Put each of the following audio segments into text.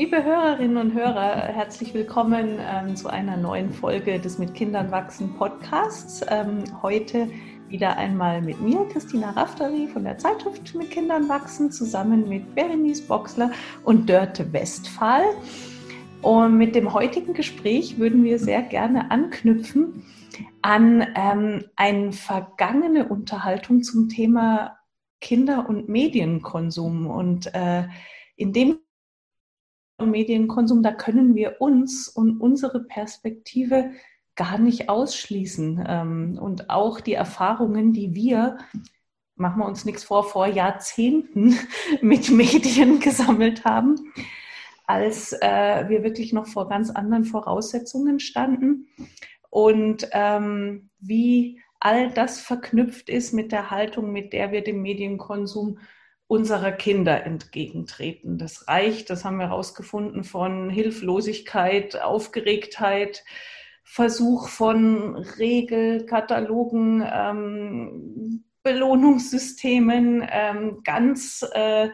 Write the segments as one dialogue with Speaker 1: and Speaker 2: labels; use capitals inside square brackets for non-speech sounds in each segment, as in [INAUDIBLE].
Speaker 1: Liebe Hörerinnen und Hörer, herzlich willkommen ähm, zu einer neuen Folge des Mit Kindern wachsen Podcasts. Ähm, heute wieder einmal mit mir, Christina Rafteri von der Zeitschrift Mit Kindern wachsen, zusammen mit Berenice Boxler und Dörte Westphal. Und mit dem heutigen Gespräch würden wir sehr gerne anknüpfen an ähm, eine vergangene Unterhaltung zum Thema Kinder- und Medienkonsum. Und äh, in dem Medienkonsum, da können wir uns und unsere Perspektive gar nicht ausschließen. Ähm, und auch die Erfahrungen, die wir, machen wir uns nichts vor, vor Jahrzehnten [LAUGHS] mit Medien gesammelt haben, als äh, wir wirklich noch vor ganz anderen Voraussetzungen standen. Und ähm, wie all das verknüpft ist mit der Haltung, mit der wir dem Medienkonsum unserer Kinder entgegentreten. Das reicht, das haben wir herausgefunden, von Hilflosigkeit, Aufgeregtheit, Versuch von Regelkatalogen, ähm, Belohnungssystemen ähm, ganz äh,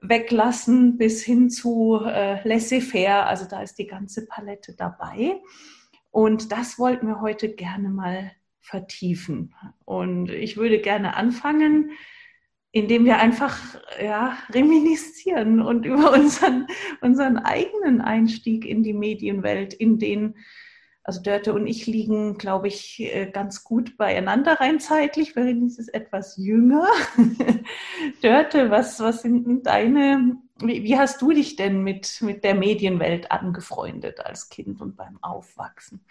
Speaker 1: weglassen bis hin zu äh, laissez-faire. Also da ist die ganze Palette dabei. Und das wollten wir heute gerne mal vertiefen. Und ich würde gerne anfangen indem wir einfach ja, reminiszieren und [LAUGHS] über unseren, unseren eigenen Einstieg in die Medienwelt, in den, also Dörte und ich liegen, glaube ich, äh, ganz gut beieinander rein zeitlich. Berenice ist etwas jünger. [LAUGHS] Dörte, was, was sind deine, wie, wie hast du dich denn mit, mit der Medienwelt angefreundet als Kind und beim Aufwachsen?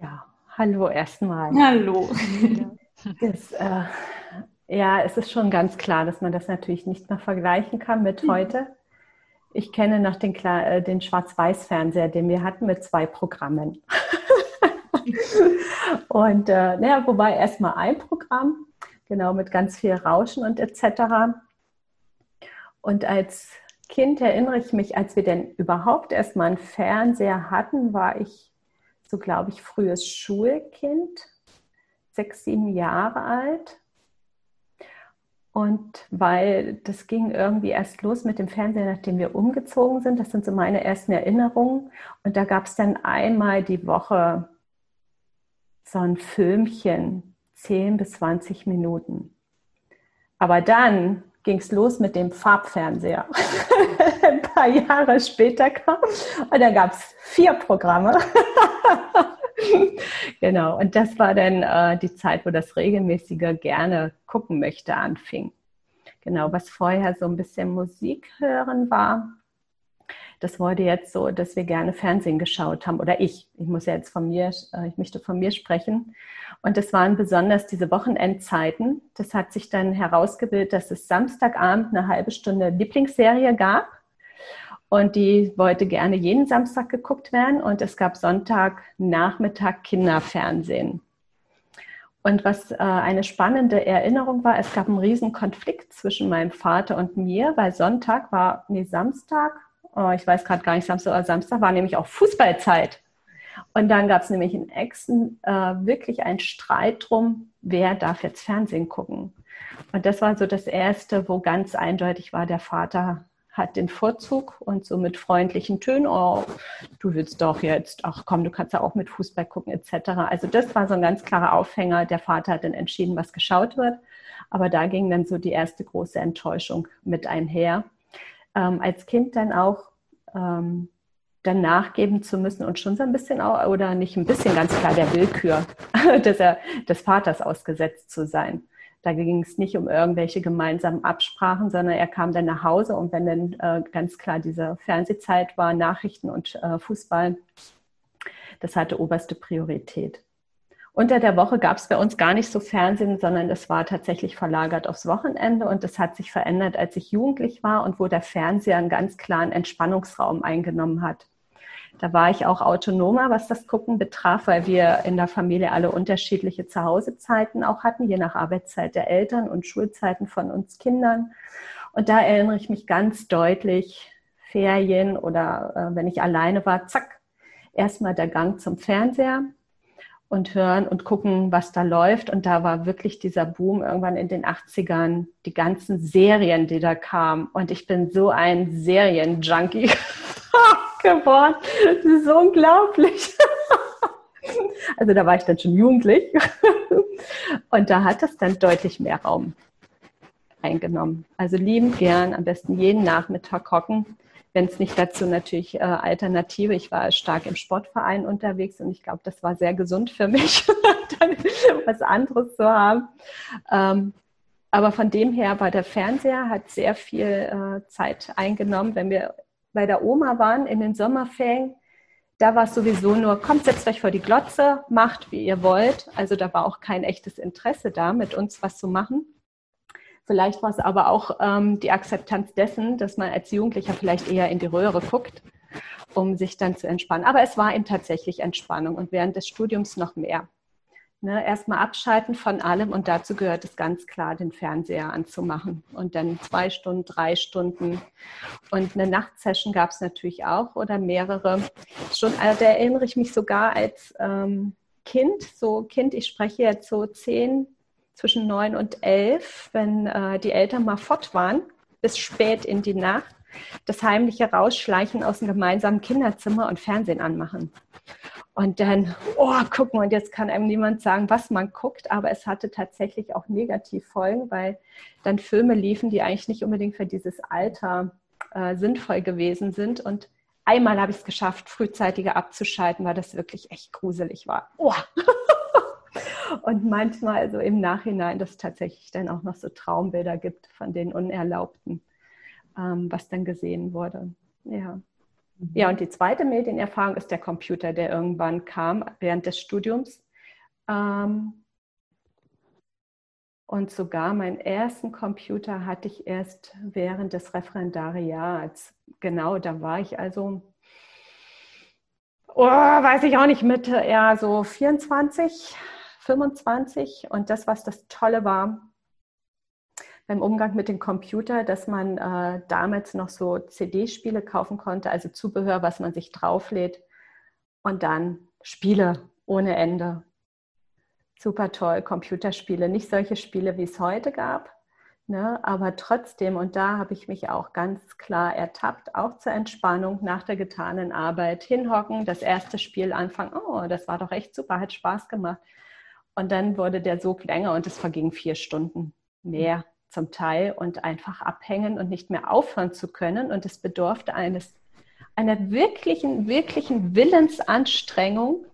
Speaker 2: Ja, hallo erstmal.
Speaker 1: Hallo.
Speaker 2: Das, äh, ja, es ist schon ganz klar, dass man das natürlich nicht mehr vergleichen kann mit mhm. heute. Ich kenne noch den, äh, den Schwarz-Weiß-Fernseher, den wir hatten mit zwei Programmen. [LAUGHS] und äh, naja, wobei erstmal ein Programm, genau mit ganz viel Rauschen und etc. Und als Kind erinnere ich mich, als wir denn überhaupt erstmal einen Fernseher hatten, war ich so, glaube ich, frühes Schulkind, sechs, sieben Jahre alt. Und weil das ging irgendwie erst los mit dem Fernseher, nachdem wir umgezogen sind. Das sind so meine ersten Erinnerungen. Und da gab es dann einmal die Woche so ein Filmchen, 10 bis 20 Minuten. Aber dann ging es los mit dem Farbfernseher. [LAUGHS] Ein paar Jahre später kam und da gab es vier Programme. [LAUGHS] [LAUGHS] genau, und das war dann äh, die Zeit, wo das regelmäßige gerne gucken möchte anfing. Genau, was vorher so ein bisschen Musik hören war, das wurde jetzt so, dass wir gerne Fernsehen geschaut haben. Oder ich, ich muss ja jetzt von mir, äh, ich möchte von mir sprechen. Und das waren besonders diese Wochenendzeiten. Das hat sich dann herausgebildet, dass es Samstagabend eine halbe Stunde Lieblingsserie gab. Und die wollte gerne jeden Samstag geguckt werden. Und es gab Sonntagnachmittag Kinderfernsehen. Und was äh, eine spannende Erinnerung war, es gab einen riesen Konflikt zwischen meinem Vater und mir, weil Sonntag war, nee, Samstag, oh, ich weiß gerade gar nicht, Samstag oder Samstag war nämlich auch Fußballzeit. Und dann gab es nämlich in Exen äh, wirklich einen Streit drum, wer darf jetzt Fernsehen gucken. Und das war so das Erste, wo ganz eindeutig war, der Vater hat den Vorzug und so mit freundlichen Tönen, oh, du willst doch jetzt, ach komm, du kannst ja auch mit Fußball gucken etc. Also das war so ein ganz klarer Aufhänger. Der Vater hat dann entschieden, was geschaut wird. Aber da ging dann so die erste große Enttäuschung mit einher. Ähm, als Kind dann auch ähm, dann nachgeben zu müssen und schon so ein bisschen oder nicht ein bisschen ganz klar der Willkür [LAUGHS] des, des Vaters ausgesetzt zu sein. Da ging es nicht um irgendwelche gemeinsamen Absprachen, sondern er kam dann nach Hause und wenn dann äh, ganz klar diese Fernsehzeit war, Nachrichten und äh, Fußball, das hatte oberste Priorität. Unter der Woche gab es bei uns gar nicht so Fernsehen, sondern es war tatsächlich verlagert aufs Wochenende und das hat sich verändert, als ich jugendlich war und wo der Fernseher einen ganz klaren Entspannungsraum eingenommen hat. Da war ich auch autonomer, was das Gucken betraf, weil wir in der Familie alle unterschiedliche Zuhausezeiten auch hatten, je nach Arbeitszeit der Eltern und Schulzeiten von uns Kindern. Und da erinnere ich mich ganz deutlich, Ferien oder äh, wenn ich alleine war, zack, erstmal der Gang zum Fernseher. und hören und gucken, was da läuft. Und da war wirklich dieser Boom irgendwann in den 80ern, die ganzen Serien, die da kamen. Und ich bin so ein Serienjunkie [LAUGHS] geworden. Das ist so unglaublich. [LAUGHS] Also da war ich dann schon jugendlich. [LAUGHS] Und da hat es dann deutlich mehr Raum eingenommen. Also liebend gern, am besten jeden Nachmittag hocken wenn es nicht dazu natürlich äh, Alternative. Ich war stark im Sportverein unterwegs und ich glaube, das war sehr gesund für mich, [LAUGHS] dann was anderes zu haben. Ähm, aber von dem her war der Fernseher, hat sehr viel äh, Zeit eingenommen. Wenn wir bei der Oma waren in den Sommerferien, da war es sowieso nur, kommt, setzt euch vor die Glotze, macht, wie ihr wollt. Also da war auch kein echtes Interesse da, mit uns was zu machen. Vielleicht war es aber auch ähm, die Akzeptanz dessen, dass man als Jugendlicher vielleicht eher in die Röhre guckt, um sich dann zu entspannen. Aber es war eben tatsächlich Entspannung und während des Studiums noch mehr. Ne, erstmal abschalten von allem und dazu gehört es ganz klar, den Fernseher anzumachen und dann zwei Stunden, drei Stunden und eine Nachtsession gab es natürlich auch oder mehrere. Schon, also da erinnere ich mich sogar als ähm, Kind, so Kind, ich spreche jetzt so zehn, zwischen neun und elf, wenn äh, die Eltern mal fort waren, bis spät in die Nacht, das heimliche Rausschleichen aus dem gemeinsamen Kinderzimmer und Fernsehen anmachen. Und dann, oh, gucken, und jetzt kann einem niemand sagen, was man guckt, aber es hatte tatsächlich auch Negativfolgen, weil dann Filme liefen, die eigentlich nicht unbedingt für dieses Alter äh, sinnvoll gewesen sind. Und einmal habe ich es geschafft, frühzeitiger abzuschalten, weil das wirklich echt gruselig war. Oh. [LAUGHS] Und manchmal, also im Nachhinein, dass es tatsächlich dann auch noch so Traumbilder gibt von den Unerlaubten, ähm, was dann gesehen wurde. Ja. Ja, und die zweite Medienerfahrung ist der Computer, der irgendwann kam während des Studiums. Ähm, und sogar meinen ersten Computer hatte ich erst während des Referendariats. Genau, da war ich also, oh, weiß ich auch nicht, Mitte, eher so 24, 25 und das, was das Tolle war beim Umgang mit dem Computer, dass man äh, damals noch so CD-Spiele kaufen konnte, also Zubehör, was man sich drauflädt und dann Spiele ohne Ende. Super toll, Computerspiele, nicht solche Spiele, wie es heute gab, ne, aber trotzdem, und da habe ich mich auch ganz klar ertappt, auch zur Entspannung nach der getanen Arbeit. Hinhocken, das erste Spiel anfangen, oh, das war doch echt super, hat Spaß gemacht. Und dann wurde der Sog länger und es vergingen vier Stunden mehr zum Teil und einfach abhängen und nicht mehr aufhören zu können. Und es bedurfte eines, einer wirklichen, wirklichen Willensanstrengung.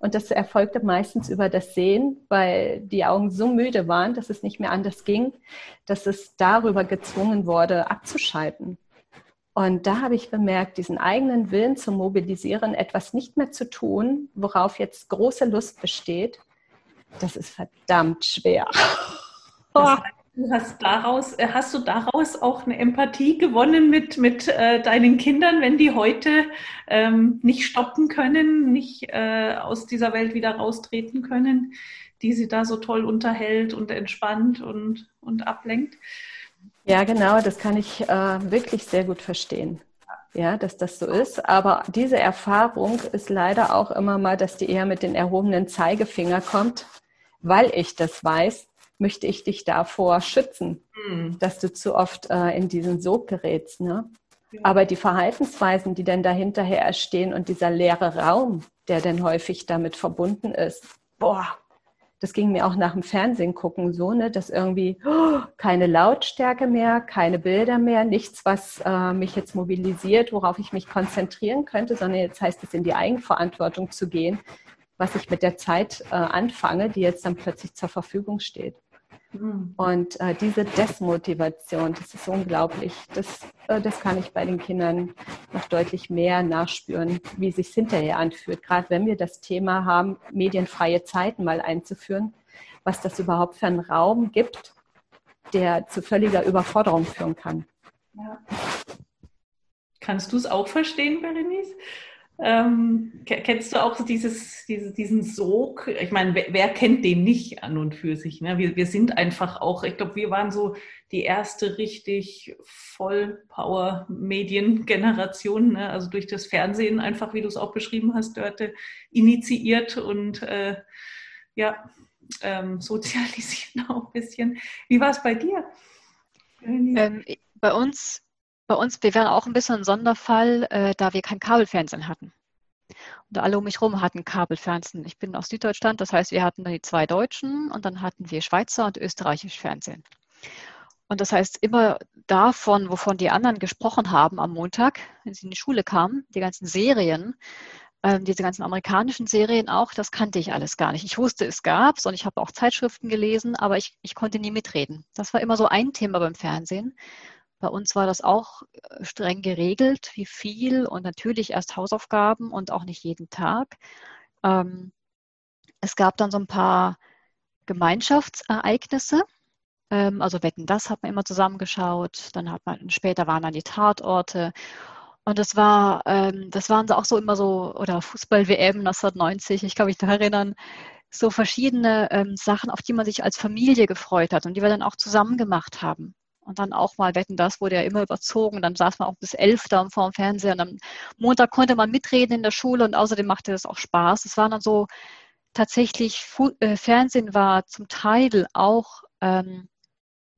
Speaker 2: Und das erfolgte meistens über das Sehen, weil die Augen so müde waren, dass es nicht mehr anders ging, dass es darüber gezwungen wurde, abzuschalten. Und da habe ich bemerkt, diesen eigenen Willen zu mobilisieren, etwas nicht mehr zu tun, worauf jetzt große Lust besteht, das ist verdammt schwer.
Speaker 1: Hast daraus, äh, hast du daraus auch eine Empathie gewonnen mit, mit äh, deinen Kindern, wenn die heute ähm, nicht stoppen können, nicht äh, aus dieser Welt wieder raustreten können, die sie da so toll unterhält und entspannt und, und ablenkt?
Speaker 2: Ja, genau, das kann ich äh, wirklich sehr gut verstehen. Ja, dass das so ist. Aber diese Erfahrung ist leider auch immer mal, dass die eher mit den erhobenen Zeigefinger kommt weil ich das weiß, möchte ich dich davor schützen, mhm. dass du zu oft äh, in diesen Sog gerätst. Ne? Ja. Aber die Verhaltensweisen, die dann dahinterher erstehen und dieser leere Raum, der dann häufig damit verbunden ist, boah, das ging mir auch nach dem Fernsehen gucken so, ne, dass irgendwie oh, keine Lautstärke mehr, keine Bilder mehr, nichts, was äh, mich jetzt mobilisiert, worauf ich mich konzentrieren könnte, sondern jetzt heißt es in die Eigenverantwortung zu gehen was ich mit der Zeit äh, anfange, die jetzt dann plötzlich zur Verfügung steht. Mhm. Und äh, diese Desmotivation, das ist unglaublich. Das, äh, das kann ich bei den Kindern noch deutlich mehr nachspüren, wie es sich hinterher anfühlt. Gerade wenn wir das Thema haben, medienfreie Zeiten mal einzuführen, was das überhaupt für einen Raum gibt, der zu völliger Überforderung führen kann. Ja.
Speaker 1: Kannst du es auch verstehen, Berenice? Ähm, kennst du auch dieses, dieses, diesen Sog? Ich meine, wer, wer, kennt den nicht an und für sich? Ne? Wir, wir sind einfach auch, ich glaube, wir waren so die erste richtig Vollpower-Mediengeneration, ne? also durch das Fernsehen einfach, wie du es auch beschrieben hast, Dörte, initiiert und äh, ja, ähm, sozialisiert [LAUGHS] auch ein bisschen. Wie war es bei dir?
Speaker 3: Ähm, bei uns bei uns, wir wären auch ein bisschen ein Sonderfall, äh, da wir kein Kabelfernsehen hatten. Und alle um mich herum hatten Kabelfernsehen. Ich bin aus Süddeutschland, das heißt, wir hatten die zwei Deutschen und dann hatten wir Schweizer und österreichisch Fernsehen. Und das heißt, immer davon, wovon die anderen gesprochen haben am Montag, wenn sie in die Schule kamen, die ganzen Serien, äh, diese ganzen amerikanischen Serien auch, das kannte ich alles gar nicht. Ich wusste, es gab's und ich habe auch Zeitschriften gelesen, aber ich, ich konnte nie mitreden. Das war immer so ein Thema beim Fernsehen. Bei uns war das auch äh, streng geregelt, wie viel und natürlich erst Hausaufgaben und auch nicht jeden Tag. Ähm, es gab dann so ein paar Gemeinschaftsereignisse. Ähm, also Wetten, das hat man immer zusammengeschaut. Dann hat man, später waren dann die Tatorte. Und das war, ähm, das waren auch so immer so, oder Fußball-WM 1990, ich kann mich da erinnern, so verschiedene ähm, Sachen, auf die man sich als Familie gefreut hat und die wir dann auch zusammen gemacht haben. Und dann auch mal Wetten, das wurde ja immer überzogen. Dann saß man auch bis elf da vor dem Fernseher. Und am Montag konnte man mitreden in der Schule und außerdem machte das auch Spaß. Es war dann so tatsächlich, äh, Fernsehen war zum Teil auch ähm,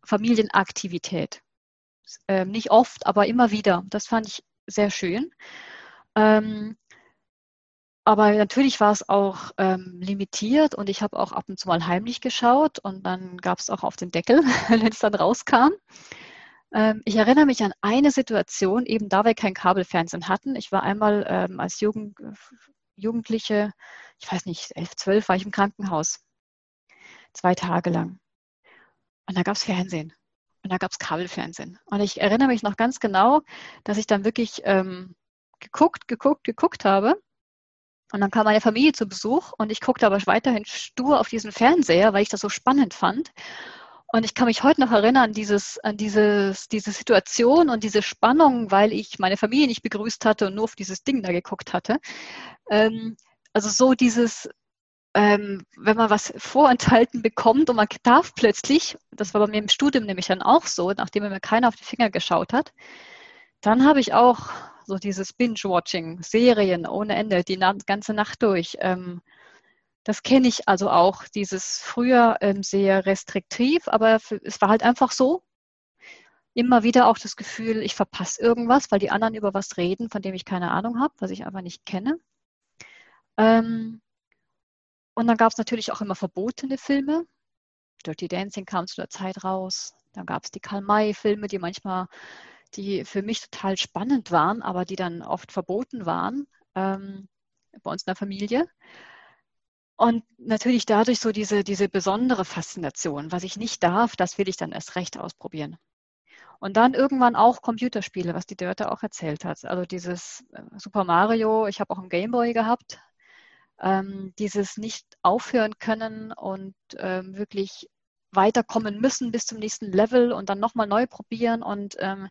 Speaker 3: Familienaktivität. Ähm, nicht oft, aber immer wieder. Das fand ich sehr schön. Ähm, aber natürlich war es auch ähm, limitiert und ich habe auch ab und zu mal heimlich geschaut und dann gab es auch auf den Deckel, [LAUGHS] wenn es dann rauskam. Ähm, ich erinnere mich an eine Situation, eben da wir kein Kabelfernsehen hatten. Ich war einmal ähm, als Jugend, Jugendliche, ich weiß nicht, elf, zwölf, war ich im Krankenhaus. Zwei Tage lang. Und da gab es Fernsehen. Und da gab es Kabelfernsehen. Und ich erinnere mich noch ganz genau, dass ich dann wirklich ähm, geguckt, geguckt, geguckt habe und dann kam meine Familie zu Besuch und ich guckte aber weiterhin stur auf diesen Fernseher, weil ich das so spannend fand. Und ich kann mich heute noch erinnern, dieses, an dieses, diese Situation und diese Spannung, weil ich meine Familie nicht begrüßt hatte und nur auf dieses Ding da geguckt hatte. Ähm, also so dieses, ähm, wenn man was vorenthalten bekommt und man darf plötzlich, das war bei mir im Studium nämlich dann auch so, nachdem mir keiner auf die Finger geschaut hat, dann habe ich auch so dieses Binge-Watching, Serien ohne Ende, die ganze Nacht durch. Ähm, das kenne ich also auch, dieses früher ähm, sehr restriktiv, aber es war halt einfach so. Immer wieder auch das Gefühl, ich verpasse irgendwas, weil die anderen über was reden, von dem ich keine Ahnung habe, was ich einfach nicht kenne. Ähm, und dann gab es natürlich auch immer verbotene Filme. Dirty Dancing kam zu der Zeit raus. Dann gab es die Karl-May-Filme, die manchmal die für mich total spannend waren, aber die dann oft verboten waren ähm, bei uns in der Familie. Und natürlich dadurch so diese, diese besondere Faszination. Was ich nicht darf, das will ich dann erst recht ausprobieren. Und dann irgendwann auch Computerspiele, was die Dörte auch erzählt hat. Also dieses äh, Super Mario, ich habe auch einen Gameboy gehabt. Ähm, dieses nicht aufhören können und ähm, wirklich weiterkommen müssen bis zum nächsten Level und dann nochmal neu probieren. Und ähm,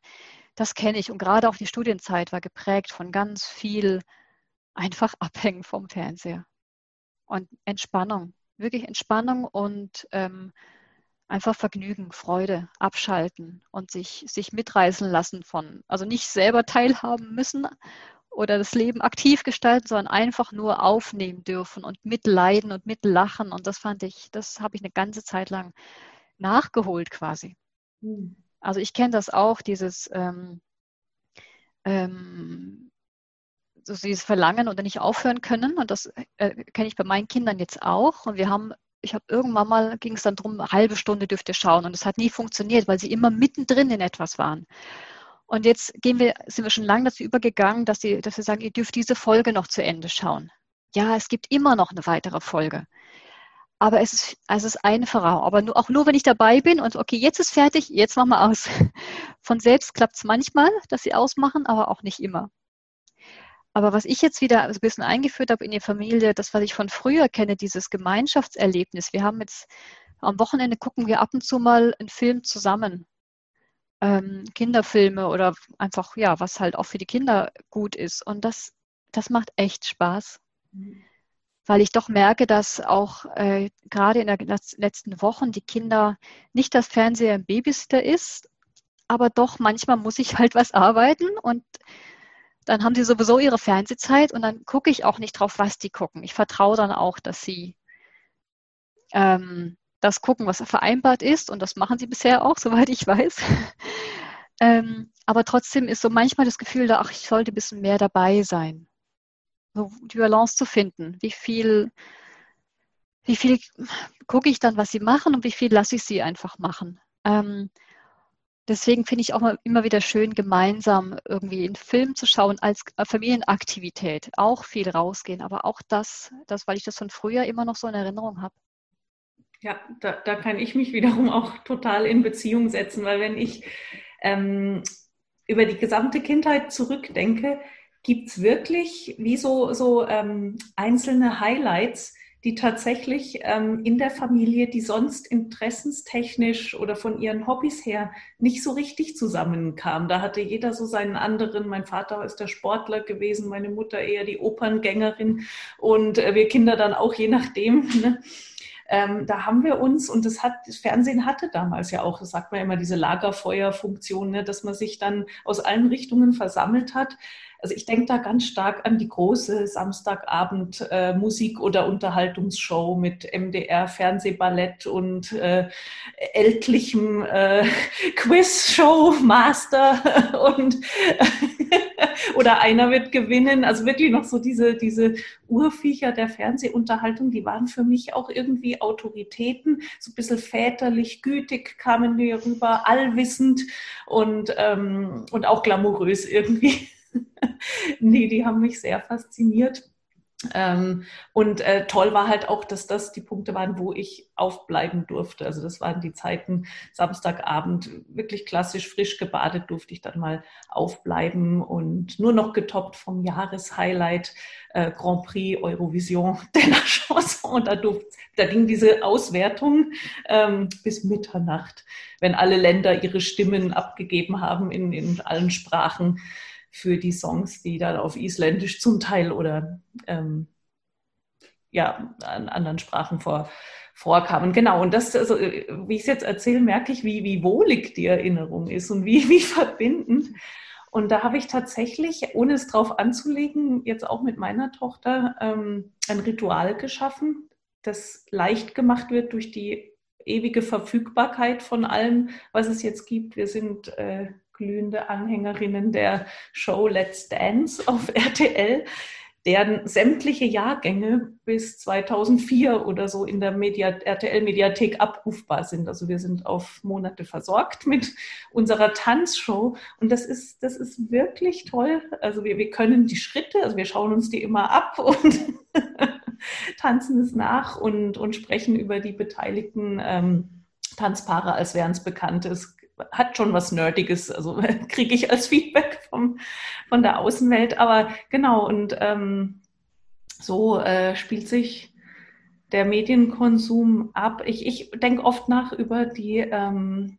Speaker 3: das kenne ich. Und gerade auch die Studienzeit war geprägt von ganz viel einfach [LAUGHS] abhängen vom Fernseher. Und Entspannung, wirklich Entspannung und ähm, einfach Vergnügen, Freude, abschalten und sich, sich mitreißen lassen von, also nicht selber teilhaben müssen oder das Leben aktiv gestalten, sondern einfach nur aufnehmen dürfen und mitleiden und mitlachen. Und das fand ich, das habe ich eine ganze Zeit lang nachgeholt quasi. Mhm. Also ich kenne das auch, dieses, ähm, ähm, so dieses Verlangen oder nicht aufhören können. Und das äh, kenne ich bei meinen Kindern jetzt auch. Und wir haben ich habe irgendwann mal, ging es dann darum, eine halbe Stunde dürfte schauen. Und es hat nie funktioniert, weil sie immer mittendrin in etwas waren. Und jetzt gehen wir, sind wir schon lange dazu übergegangen, dass, sie, dass wir sagen, ihr dürft diese Folge noch zu Ende schauen. Ja, es gibt immer noch eine weitere Folge. Aber es ist, es ist einfacher. Aber nur, auch nur, wenn ich dabei bin und okay, jetzt ist fertig, jetzt machen wir aus. [LAUGHS] Von selbst klappt es manchmal, dass sie ausmachen, aber auch nicht immer. Aber was ich jetzt wieder ein bisschen eingeführt habe in die Familie, das, was ich von früher kenne, dieses Gemeinschaftserlebnis. Wir haben jetzt am Wochenende gucken wir ab und zu mal einen Film zusammen ähm, Kinderfilme oder einfach, ja, was halt auch für die Kinder gut ist. Und das das macht echt Spaß. Mhm. Weil ich doch merke, dass auch äh, gerade in den letzten Wochen die Kinder nicht das Fernseher im Babysitter ist, aber doch manchmal muss ich halt was arbeiten und dann haben sie sowieso ihre Fernsehzeit und dann gucke ich auch nicht drauf, was die gucken. Ich vertraue dann auch, dass sie ähm, das gucken, was vereinbart ist und das machen sie bisher auch, [LAUGHS] soweit ich weiß. ähm, aber trotzdem ist so manchmal das Gefühl da, ach, ich sollte ein bisschen mehr dabei sein. So die Balance zu finden. Wie viel, wie viel gucke ich dann, was sie machen und wie viel lasse ich sie einfach machen. Ähm, deswegen finde ich auch immer wieder schön, gemeinsam irgendwie einen Film zu schauen als Familienaktivität. Auch viel rausgehen, aber auch das, das, weil ich das von früher immer noch so in Erinnerung habe.
Speaker 1: Ja, da, da kann ich mich wiederum auch total in Beziehung setzen, weil wenn ich ähm, über die gesamte Kindheit zurückdenke, gibt es wirklich wie so, so ähm, einzelne Highlights, die tatsächlich ähm, in der Familie, die sonst interessenstechnisch oder von ihren Hobbys her nicht so richtig zusammenkamen. Da hatte jeder so seinen anderen. Mein Vater ist der Sportler gewesen, meine Mutter eher die Operngängerin und äh, wir Kinder dann auch je nachdem. [LAUGHS] Ne? Ähm, da haben wir uns, und das hat, das Fernsehen hatte damals ja auch, das sagt man ja immer, diese Lagerfeuerfunktion, ne, dass man sich dann aus allen Richtungen versammelt hat. Also ich denke da ganz stark an die große Samstagabend äh, Musik- oder Unterhaltungsshow mit MDR Fernsehballett und äh, ältlichem äh, [LAUGHS] Quizshow Master [LAUGHS] und [LAUGHS] oder einer wird gewinnen. Also wirklich noch so diese, diese Urviecher der Fernsehunterhaltung, die waren für mich auch irgendwie Autoritäten, so ein bisschen väterlich, gütig kamen wir rüber, allwissend und, ähm, und auch glamourös irgendwie. Nee, die haben mich sehr fasziniert. Ähm, und äh, toll war halt auch, dass das die Punkte waren, wo ich aufbleiben durfte. Also das waren die Zeiten Samstagabend, wirklich klassisch frisch gebadet durfte ich dann mal aufbleiben und nur noch getoppt vom Jahreshighlight äh, Grand Prix Eurovision [LAUGHS] de la Chanson. Und da, durfte, da ging diese Auswertung ähm, bis Mitternacht, wenn alle Länder ihre Stimmen abgegeben haben in, in allen Sprachen für die Songs, die dann auf Isländisch zum Teil oder ähm, ja, an anderen Sprachen vor, vorkamen. Genau, und das, also, wie ich es jetzt erzähle, merke ich, wie, wie wohlig die Erinnerung ist und wie, [LAUGHS] wie verbindend. Und da habe ich tatsächlich, ohne es drauf anzulegen, jetzt auch mit meiner Tochter ähm, ein Ritual geschaffen, das leicht gemacht wird durch die ewige Verfügbarkeit von allem, was es jetzt gibt. Wir sind äh, glühende Anhängerinnen der Show Let's Dance auf [LAUGHS] RTL, deren sämtliche Jahrgänge bis 2004 oder so in der RTL-Mediathek abrufbar sind. Also wir sind auf Monate versorgt mit unserer Tanzshow und das ist, das ist wirklich toll. Also wir, wir können die Schritte, also wir schauen uns die immer ab und [LAUGHS] tanzen es nach und, und sprechen über die beteiligten ähm, Tanzpaare, als wären es bekannte. Hat schon was Nerdiges, also [LAUGHS] kriege ich als Feedback vom, von der Außenwelt. Aber genau, und ähm, so äh, spielt sich der Medienkonsum ab. Ich, ich denke oft nach über die ähm,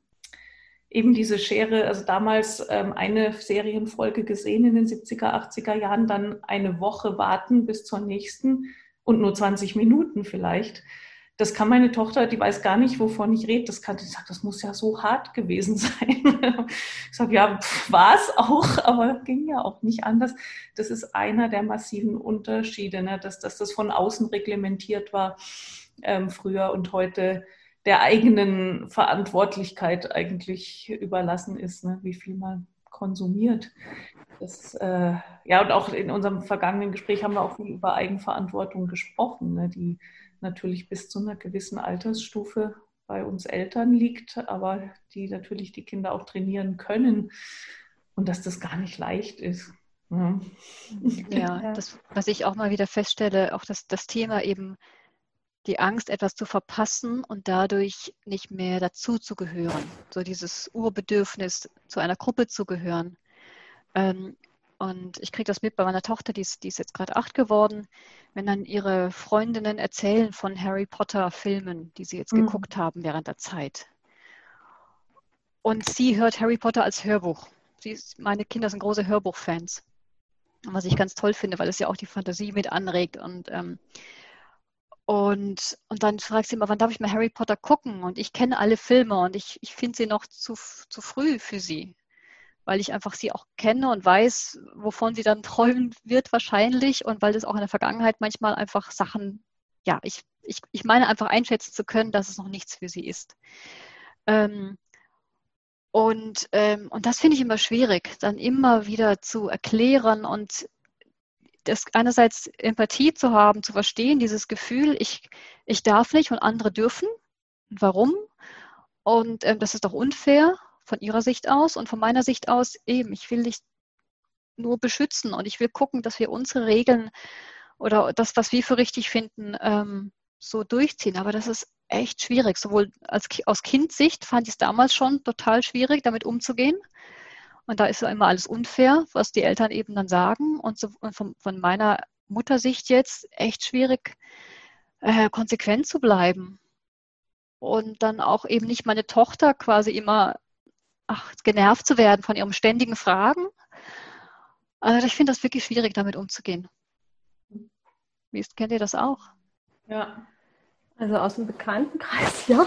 Speaker 1: eben diese Schere, also damals ähm, eine Serienfolge gesehen in den 70er, 80er Jahren, dann eine Woche warten bis zur nächsten und nur 20 Minuten vielleicht das kann meine Tochter, die weiß gar nicht, wovon ich rede. Das kann, die sagt, das muss ja so hart gewesen [LAUGHS] sein. Ich sage, ja, war es auch, [LAUGHS] aber ging ja auch nicht anders. Das ist einer der massiven Unterschiede, ne? dass, dass das von außen reglementiert war ähm, früher und heute der eigenen Verantwortlichkeit eigentlich überlassen ist, ne? wie viel man konsumiert. Das, äh, ja, und auch in unserem vergangenen Gespräch haben wir auch viel über Eigenverantwortung gesprochen, ne? die natürlich bis zu einer gewissen Altersstufe bei uns Eltern liegt, aber die natürlich die Kinder auch trainieren können und dass das gar nicht leicht ist.
Speaker 3: Ja, [LAUGHS] ja das, was ich auch mal wieder feststelle, auch das, das Thema eben die Angst, etwas zu verpassen und dadurch nicht mehr dazu zu gehören. So dieses Urbedürfnis, zu einer Gruppe zu gehören. Ähm, und ich kriege das mit bei meiner Tochter, die ist, die ist jetzt gerade acht geworden, wenn dann ihre Freundinnen erzählen von Harry Potter-Filmen, die sie jetzt mhm. geguckt haben während der Zeit. Und sie hört Harry Potter als Hörbuch. Sie ist, meine Kinder sind große Hörbuchfans. was ich ganz toll finde, weil es ja auch die Fantasie mit anregt und ähm, und, und dann fragst du immer, wann darf ich mal Harry Potter gucken? Und ich kenne alle Filme und ich, ich finde sie noch zu, zu früh für sie, weil ich einfach sie auch kenne und weiß, wovon sie dann träumen wird wahrscheinlich und weil das auch in der Vergangenheit manchmal einfach Sachen, ja, ich, ich, ich meine einfach einschätzen zu können, dass es noch nichts für sie ist. Ähm, und, ähm, und das finde ich immer schwierig, dann immer wieder zu erklären und das einerseits Empathie zu haben, zu verstehen, dieses Gefühl, ich, ich darf nicht und andere dürfen. Warum? Und ähm, das ist doch unfair von ihrer Sicht aus und von meiner Sicht aus eben, ich will dich nur beschützen und ich will gucken, dass wir unsere Regeln oder das, was wir für richtig finden, ähm, so durchziehen. Aber das ist echt schwierig. Sowohl als, aus Kindsicht fand ich es damals schon total schwierig, damit umzugehen. Und da ist ja immer alles unfair, was die Eltern eben dann sagen. Und, so, und von, von, meiner Muttersicht jetzt echt schwierig, äh, konsequent zu bleiben. Und dann auch eben nicht meine Tochter quasi immer ach, genervt zu werden von ihren ständigen Fragen. Also ich finde das wirklich schwierig, damit umzugehen. Wie ist, kennt ihr das auch?
Speaker 2: Ja. Also aus dem Bekanntenkreis, [LAUGHS] ja.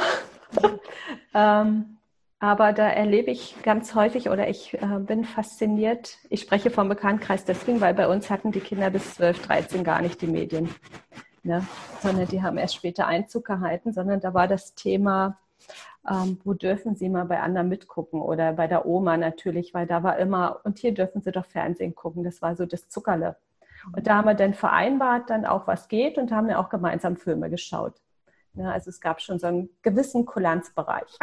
Speaker 2: ähm, aber da erlebe ich ganz häufig oder ich äh, bin fasziniert. Ich spreche vom Bekanntkreis deswegen, weil bei uns hatten die Kinder bis 12, 13 gar nicht die Medien, ne? sondern die haben erst später Einzug gehalten, sondern da war das Thema, ähm, wo dürfen sie mal bei anderen mitgucken oder bei der Oma natürlich, weil da war immer, und hier dürfen sie doch Fernsehen gucken, das war so das Zuckerle. Und da haben wir dann vereinbart, dann auch was geht und haben dann auch gemeinsam Filme geschaut. Ja, also es gab schon so einen gewissen Kulanzbereich.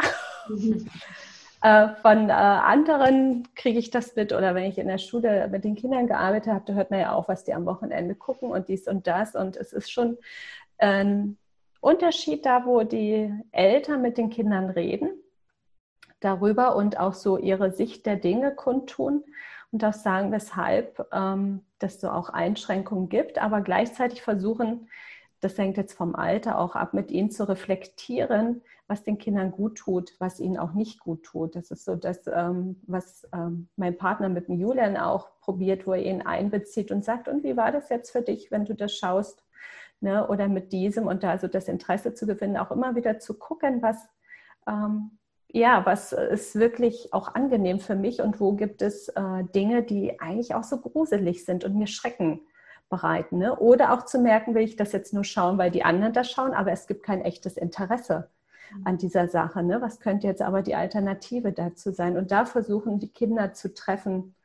Speaker 2: Mhm. [LAUGHS] äh, von äh, anderen kriege ich das mit oder wenn ich in der Schule mit den Kindern gearbeitet habe, da hört man ja auch, was die am Wochenende gucken und dies und das. Und es ist schon ein Unterschied da, wo die Eltern mit den Kindern reden darüber und auch so ihre Sicht der Dinge kundtun und auch sagen, weshalb ähm, dass es so auch Einschränkungen gibt, aber gleichzeitig versuchen, das hängt jetzt vom Alter auch ab, mit ihnen zu reflektieren, was den Kindern gut tut, was ihnen auch nicht gut tut. Das ist so das, ähm, was ähm, mein Partner mit dem Julian auch probiert, wo er ihn einbezieht und sagt, und wie war das jetzt für dich, wenn du das schaust? Ne? Oder mit diesem und da also das Interesse zu gewinnen, auch immer wieder zu gucken, was, ähm, ja, was ist wirklich auch angenehm für mich und wo gibt es äh, Dinge, die eigentlich auch so gruselig sind und mir Schrecken bereiten. Ne? Oder auch zu merken, will ich das jetzt nur schauen, weil die anderen das schauen, aber es gibt kein echtes Interesse mhm. an dieser Sache. Ne? Was könnte jetzt aber die Alternative dazu sein? Und da versuchen die Kinder zu treffen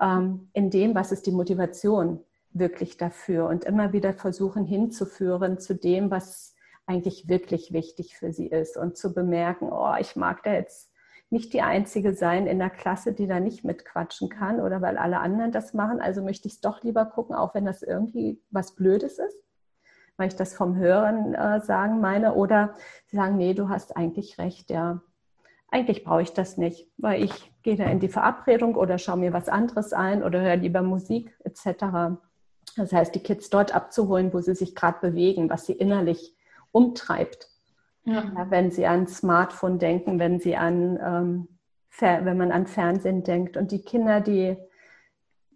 Speaker 2: ähm, in dem, was ist die Motivation wirklich dafür und immer wieder versuchen hinzuführen zu dem, was eigentlich wirklich wichtig für sie ist und zu bemerken, oh, ich mag da jetzt nicht die Einzige sein in der Klasse, die da nicht mitquatschen kann oder weil alle anderen das machen. Also möchte ich es doch lieber gucken, auch wenn das irgendwie was Blödes ist, weil ich das vom Hören äh, sagen meine. Oder sie sagen, nee, du hast eigentlich recht, ja. Eigentlich brauche ich das nicht, weil ich gehe da in die Verabredung oder schaue mir was anderes ein oder höre lieber Musik etc. Das heißt, die Kids dort abzuholen, wo sie sich gerade bewegen, was sie innerlich umtreibt. Ja. Ja, wenn Sie an Smartphone denken, wenn Sie an, ähm, wenn man an Fernsehen denkt und die Kinder, die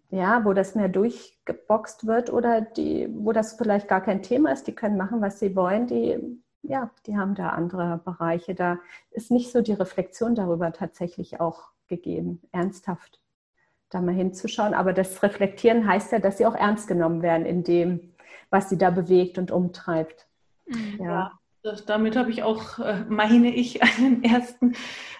Speaker 2: ja, wo das mehr durchgeboxt wird oder die, wo das vielleicht gar kein Thema ist, die können machen, was sie wollen, die, ja, die haben da andere Bereiche. Da ist nicht so die Reflexion darüber tatsächlich auch gegeben, ernsthaft da mal hinzuschauen. Aber das Reflektieren heißt ja, dass sie auch ernst genommen werden in dem, was sie da bewegt und umtreibt.
Speaker 1: Mhm. Ja. Das, damit habe ich auch, äh, meine ich, [LAUGHS] einen ersten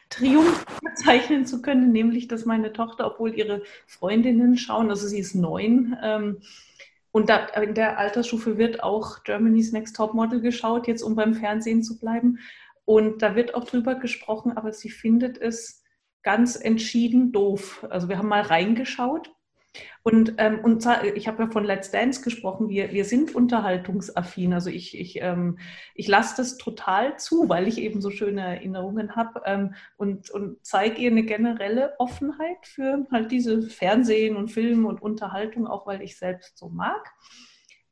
Speaker 1: Triumph [LAUGHS] bezeichnen zu können, nämlich, dass meine Tochter, obwohl ihre Freundinnen schauen, also sie ist neun, ähm, und da, in der Altersstufe wird auch Germany's Next Top Model geschaut, jetzt um beim Fernsehen zu bleiben. Und da wird auch drüber gesprochen, aber sie findet es ganz entschieden doof. Also wir haben mal reingeschaut und, ähm, und ich habe ja von Let's Dance gesprochen, wir, wir sind unterhaltungsaffin. Also ich, ich, ähm, ich lasse das total zu, weil ich eben so schöne Erinnerungen habe ähm, und, und zeige ihr eine generelle Offenheit für halt diese Fernsehen und Film und Unterhaltung, auch weil ich selbst so mag.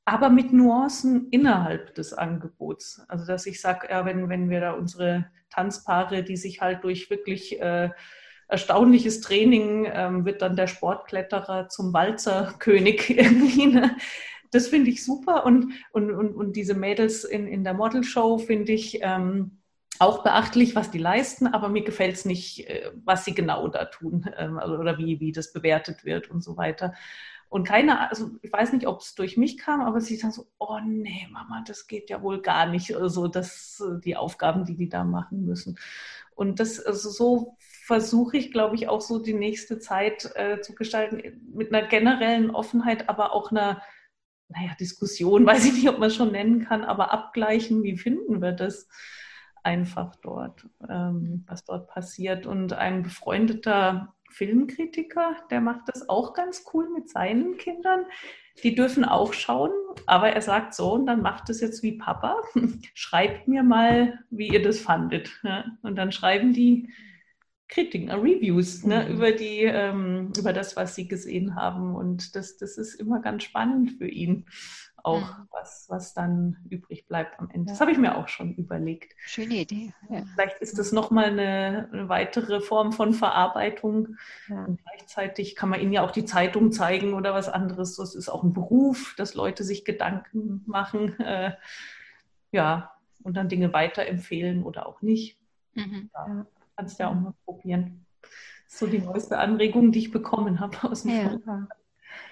Speaker 1: Aber mit Nuancen innerhalb des Angebots. Also dass ich sage, ja, wenn, wenn wir da unsere Tanzpaare, die sich halt durch wirklich äh, erstaunliches Training ähm, wird dann der Sportkletterer zum Walzerkönig [LAUGHS] irgendwie. Ne? Das finde ich super. Und, und, und, und diese Mädels in, in der Modelshow finde ich ähm, auch beachtlich, was die leisten, aber mir gefällt es nicht, äh, was sie genau da tun ähm, also, oder wie, wie das bewertet wird und so weiter. Und keiner, also ich weiß nicht, ob es durch mich kam, aber sie dann so, oh nee, Mama, das geht ja wohl gar nicht. Also die Aufgaben, die die da machen müssen. Und das, also so versuche ich, glaube ich, auch so die nächste Zeit äh, zu gestalten, mit einer generellen Offenheit, aber auch einer, naja, Diskussion, [LAUGHS] weiß ich nicht, ob man es schon nennen kann, aber abgleichen, wie finden wir das einfach dort, ähm, was dort passiert. Und ein befreundeter Filmkritiker, der macht das auch ganz cool mit seinen Kindern. Die dürfen auch schauen, aber er sagt so, und dann macht es jetzt wie Papa. [LAUGHS] Schreibt mir mal, wie ihr das fandet. Und dann schreiben die Kritiken, äh, Reviews ne, mhm. über, die, ähm, über das, was sie gesehen haben. Und das, das ist immer ganz spannend für ihn auch, mhm. was, was dann übrig bleibt am Ende. Das habe ich mir auch schon überlegt.
Speaker 3: Schöne Idee.
Speaker 1: Ja. Vielleicht ist das nochmal eine, eine weitere Form von Verarbeitung. Ja. Und gleichzeitig kann man ihnen ja auch die Zeitung zeigen oder was anderes. Das ist auch ein Beruf, dass Leute sich Gedanken machen. [LAUGHS] Äh, ja, und dann Dinge weiterempfehlen oder auch nicht. Mhm. Ja, kannst ja auch mal probieren. Das ist so die neueste Anregung, die ich bekommen habe aus dem ja.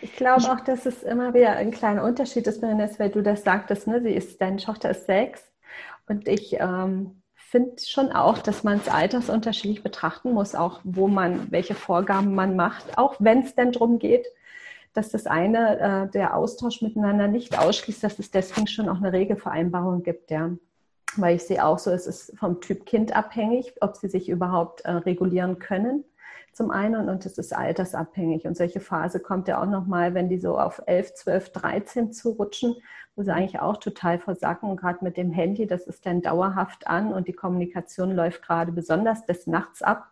Speaker 2: Ich glaube auch, dass es immer wieder ein kleiner Unterschied ist, weil du das sagtest, ne? Sie ist, deine Tochter ist sechs. Und ich ähm, finde schon auch, dass man es altersunterschiedlich betrachten muss, auch wo man, welche Vorgaben man macht, auch wenn es denn darum geht, dass das eine, äh, der Austausch miteinander nicht ausschließt, dass es deswegen schon auch eine Regelvereinbarung gibt, ja. Weil ich sehe auch so, es ist vom Typ Kind abhängig, ob sie sich überhaupt äh, regulieren können zum einen und es ist altersabhängig. Und solche Phase kommt ja auch nochmal, wenn die so auf 11, 12, 13 zu rutschen, wo sie eigentlich auch total versacken. Und gerade mit dem Handy, das ist dann dauerhaft an und die Kommunikation läuft gerade besonders des Nachts ab.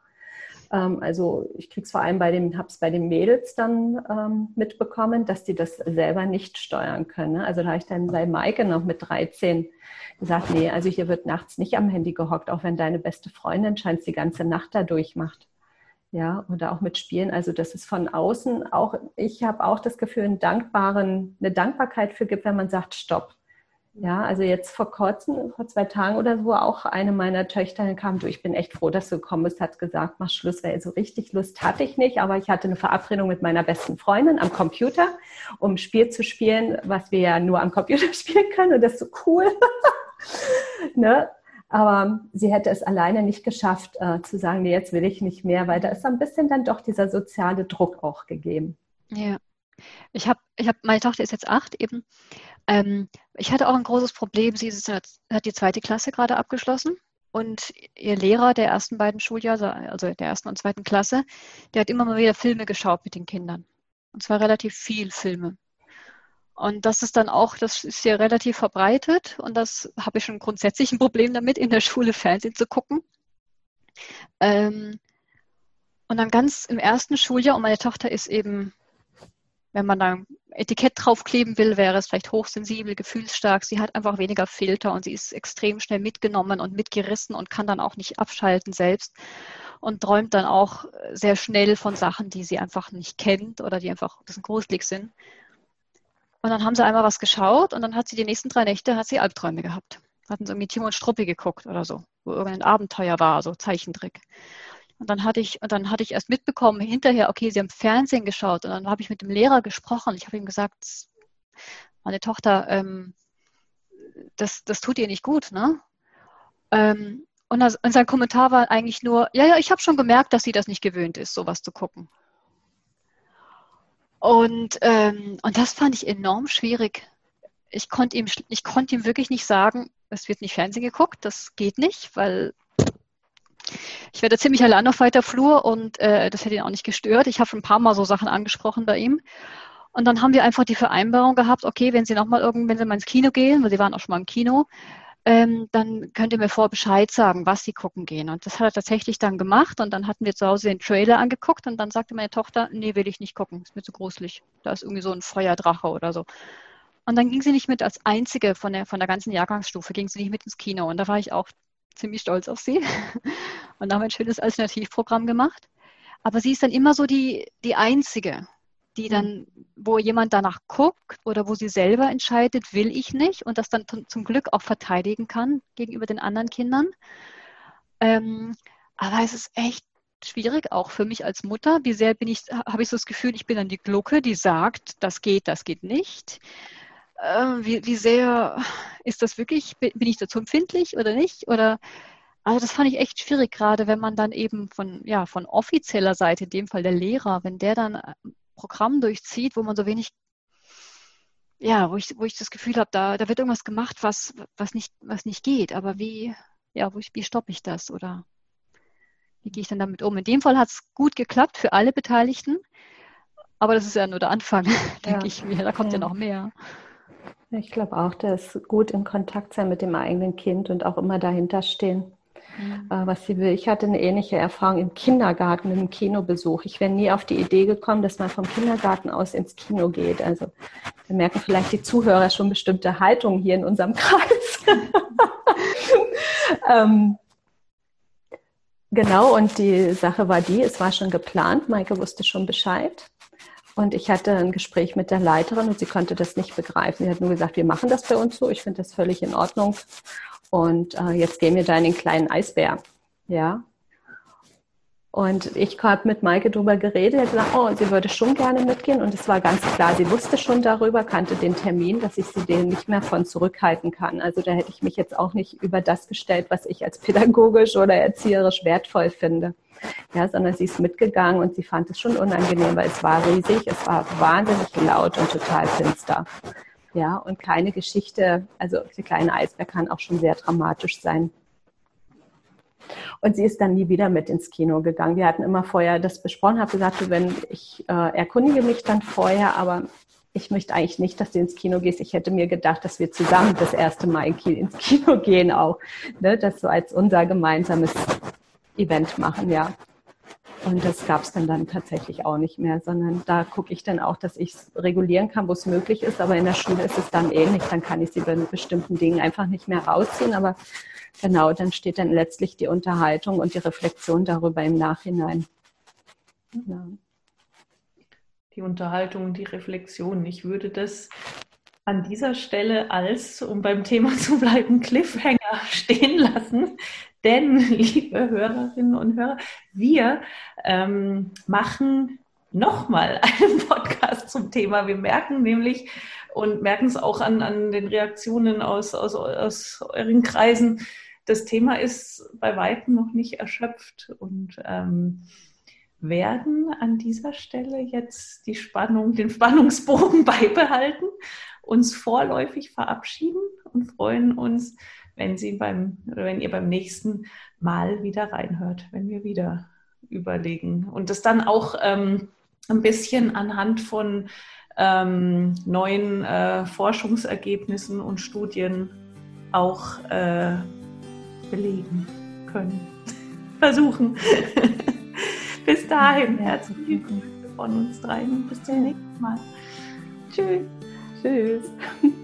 Speaker 2: Ähm, also ich kriege es vor allem bei dem, habe es bei den Mädels dann ähm, mitbekommen, dass die das selber nicht steuern können. Ne? Also da habe ich dann bei Maike noch mit 13 gesagt, nee, also hier wird nachts nicht am Handy gehockt, auch wenn deine beste Freundin scheint die ganze Nacht da durchmacht ja, oder auch mit Spielen. Also das ist von außen auch, ich habe auch das Gefühl, einen dankbaren, eine Dankbarkeit für gibt, wenn man sagt, stopp. Ja, also jetzt vor kurzem, vor zwei Tagen oder so, auch eine meiner Töchter kam, du, ich bin echt froh, dass du gekommen bist, hat gesagt, mach Schluss, weil so richtig Lust hatte ich nicht, aber ich hatte eine Verabredung mit meiner besten Freundin am Computer, um Spiel zu spielen, was wir ja nur am Computer [LAUGHS] spielen können und das ist so cool. [LAUGHS] ne? Aber sie hätte es alleine nicht geschafft, äh, zu sagen, nee, jetzt will ich nicht mehr, weil da ist ein bisschen dann doch dieser soziale Druck auch gegeben.
Speaker 3: Ja. Ich habe, ich hab, meine Tochter ist jetzt acht eben. Ähm, ich hatte auch ein großes Problem. Sie ist, hat die zweite Klasse gerade abgeschlossen und ihr Lehrer der ersten beiden Schuljahre, also der ersten und zweiten Klasse, der hat immer mal wieder Filme geschaut mit den Kindern. Und zwar relativ viel Filme. Und das ist dann auch, das ist ja relativ verbreitet und das habe ich schon grundsätzlich ein Problem damit, in der Schule Fernsehen zu gucken. Ähm, und dann ganz im ersten Schuljahr, und meine Tochter ist eben, wenn man da ein Etikett draufkleben will, wäre es vielleicht hochsensibel, gefühlsstark. Sie hat einfach weniger Filter und sie ist extrem schnell mitgenommen und mitgerissen und kann dann auch nicht abschalten selbst und träumt dann auch sehr schnell von Sachen, die sie einfach nicht kennt oder die einfach ein bisschen gruselig sind. Und dann haben sie einmal was geschaut und dann hat sie die nächsten drei Nächte hat sie Albträume gehabt. Hatten sie irgendwie Timo und Struppi geguckt oder so, wo irgendein Abenteuer war, so Zeichentrick. Und dann hatte ich, und dann hatte ich erst mitbekommen, hinterher, okay, sie haben Fernsehen geschaut. Und dann habe ich mit dem Lehrer gesprochen. Ich habe ihm gesagt, meine Tochter, ähm, das, das tut ihr nicht gut, ne? Ähm, und, das, und sein Kommentar war eigentlich nur, ja, ja, ich habe schon gemerkt, dass sie das nicht gewöhnt ist, sowas zu gucken. Und, ähm, und das fand ich enorm schwierig. Ich konnte ihm, ich ihm wirklich nicht sagen, es wird nicht Fernsehen geguckt, das geht nicht, weil ich werde ziemlich allein auf weiter Flur und äh, das hätte ihn auch nicht gestört. Ich habe schon ein paar Mal so Sachen angesprochen bei ihm. Und dann haben wir einfach die Vereinbarung gehabt, okay, wenn Sie nochmal irgendwann, wenn Sie mal ins Kino gehen, weil Sie waren auch schon mal im Kino, ähm, dann könnt ihr mir vor Bescheid sagen, was sie gucken gehen. Und das hat er tatsächlich dann gemacht und dann hatten wir zu Hause den Trailer angeguckt und dann sagte meine Tochter, nee, will ich nicht gucken, ist mir zu gruselig. Da ist irgendwie so ein Feuerdrache oder so. Und dann ging sie nicht mit als einzige von der, von der ganzen Jahrgangsstufe, ging sie nicht mit ins Kino. Und da war ich auch ziemlich stolz auf sie [LAUGHS] und haben ein schönes Alternativprogramm gemacht. Aber sie ist dann immer so die, die Einzige, die mhm. dann, wo jemand danach guckt oder wo sie selber entscheidet, will ich nicht und das dann zum Glück auch verteidigen kann gegenüber den anderen Kindern. Ähm, aber es ist echt schwierig, auch für mich als Mutter. Wie sehr bin ich, habe ich so das Gefühl, ich bin dann die Glucke, die sagt, das geht, das geht nicht. Äh, wie, wie sehr ist das wirklich, bin ich dazu empfindlich oder nicht? Oder also das fand ich echt schwierig, gerade wenn man dann eben von, ja, von offizieller Seite, in dem Fall der Lehrer, wenn der dann Programm durchzieht, wo man so wenig, ja, wo ich, wo ich das Gefühl habe, da, da wird irgendwas gemacht, was, was, nicht, was nicht geht. Aber wie, ja, wie, wie stoppe ich das? Oder wie gehe ich dann damit um? In dem Fall hat es gut geklappt für alle Beteiligten. Aber das ist ja nur der Anfang, [LAUGHS] ja. denke ich mir. Da kommt ja, ja noch mehr.
Speaker 2: Ich glaube auch, dass gut in Kontakt sein mit dem eigenen Kind und auch immer dahinter stehen, mhm. Äh, was sie will. Ich hatte eine ähnliche Erfahrung im Kindergarten, im Kinobesuch. Ich wäre nie auf die Idee gekommen, dass man vom Kindergarten aus ins Kino geht. Also wir merken vielleicht die Zuhörer schon bestimmte Haltungen hier in unserem [LAUGHS] Kreis. [LAUGHS] ähm, genau, und die Sache war die, es war schon geplant, Maike wusste schon Bescheid. Und ich hatte ein Gespräch mit der Leiterin und sie konnte das nicht begreifen. Sie hat nur gesagt, wir machen das bei uns so, ich finde das völlig in Ordnung. Und äh, jetzt gehen wir da in den kleinen Eisbär. Ja. Und ich habe mit Maike darüber geredet, hat gesagt, oh, sie würde schon gerne mitgehen. Und es war ganz klar, sie wusste schon darüber, kannte den Termin, dass ich sie den nicht mehr von zurückhalten kann. Also da hätte ich mich jetzt auch nicht über das gestellt, was ich als pädagogisch oder erzieherisch wertvoll finde ja, sondern sie ist mitgegangen und sie fand es schon unangenehm, weil es war riesig, es war wahnsinnig laut und total finster. Ja, und keine Geschichte, also der kleine Eisberg kann auch schon sehr dramatisch sein. Und sie ist dann nie wieder mit ins Kino gegangen. Wir hatten immer vorher das besprochen, habe gesagt, wenn ich äh, erkundige mich dann vorher, aber ich möchte eigentlich nicht, dass du ins Kino gehst. Ich hätte mir gedacht, dass wir zusammen das erste Mal ins Kino gehen auch. Ne? Das so als unser gemeinsames Event machen, ja. Und das gab es dann, dann tatsächlich auch nicht mehr, sondern da gucke ich dann auch, dass ich es regulieren kann, wo es möglich ist. Aber in der Schule ist es dann ähnlich. Dann kann ich sie bei bestimmten Dingen einfach nicht mehr rausziehen. Aber genau, dann steht dann letztlich die Unterhaltung und die Reflexion darüber im Nachhinein.
Speaker 1: Ja. Die Unterhaltung und die Reflexion. Ich würde das an dieser Stelle als, um beim Thema zu bleiben, Cliffhanger [LAUGHS] stehen lassen. Denn, [LAUGHS] liebe Hörerinnen und Hörer, wir ähm, machen nochmal einen Podcast zum Thema. Wir merken nämlich und merken es auch an, an den Reaktionen aus, aus, aus euren Kreisen, das Thema ist bei weitem noch nicht erschöpft und ähm, werden an dieser Stelle jetzt die Spannung, den Spannungsbogen [LAUGHS] beibehalten, uns vorläufig verabschieden und freuen uns, wenn Sie beim oder wenn ihr beim nächsten Mal wieder reinhört, wenn wir wieder überlegen und das dann auch ähm, ein bisschen anhand von ähm, neuen äh, Forschungsergebnissen und Studien auch äh, belegen können. [LAUGHS] Versuchen. [LAUGHS] bis dahin, herzlichen Glückwunsch von uns dreien und bis zum nächsten Mal. Tschüss.
Speaker 2: Tschüss. [LAUGHS]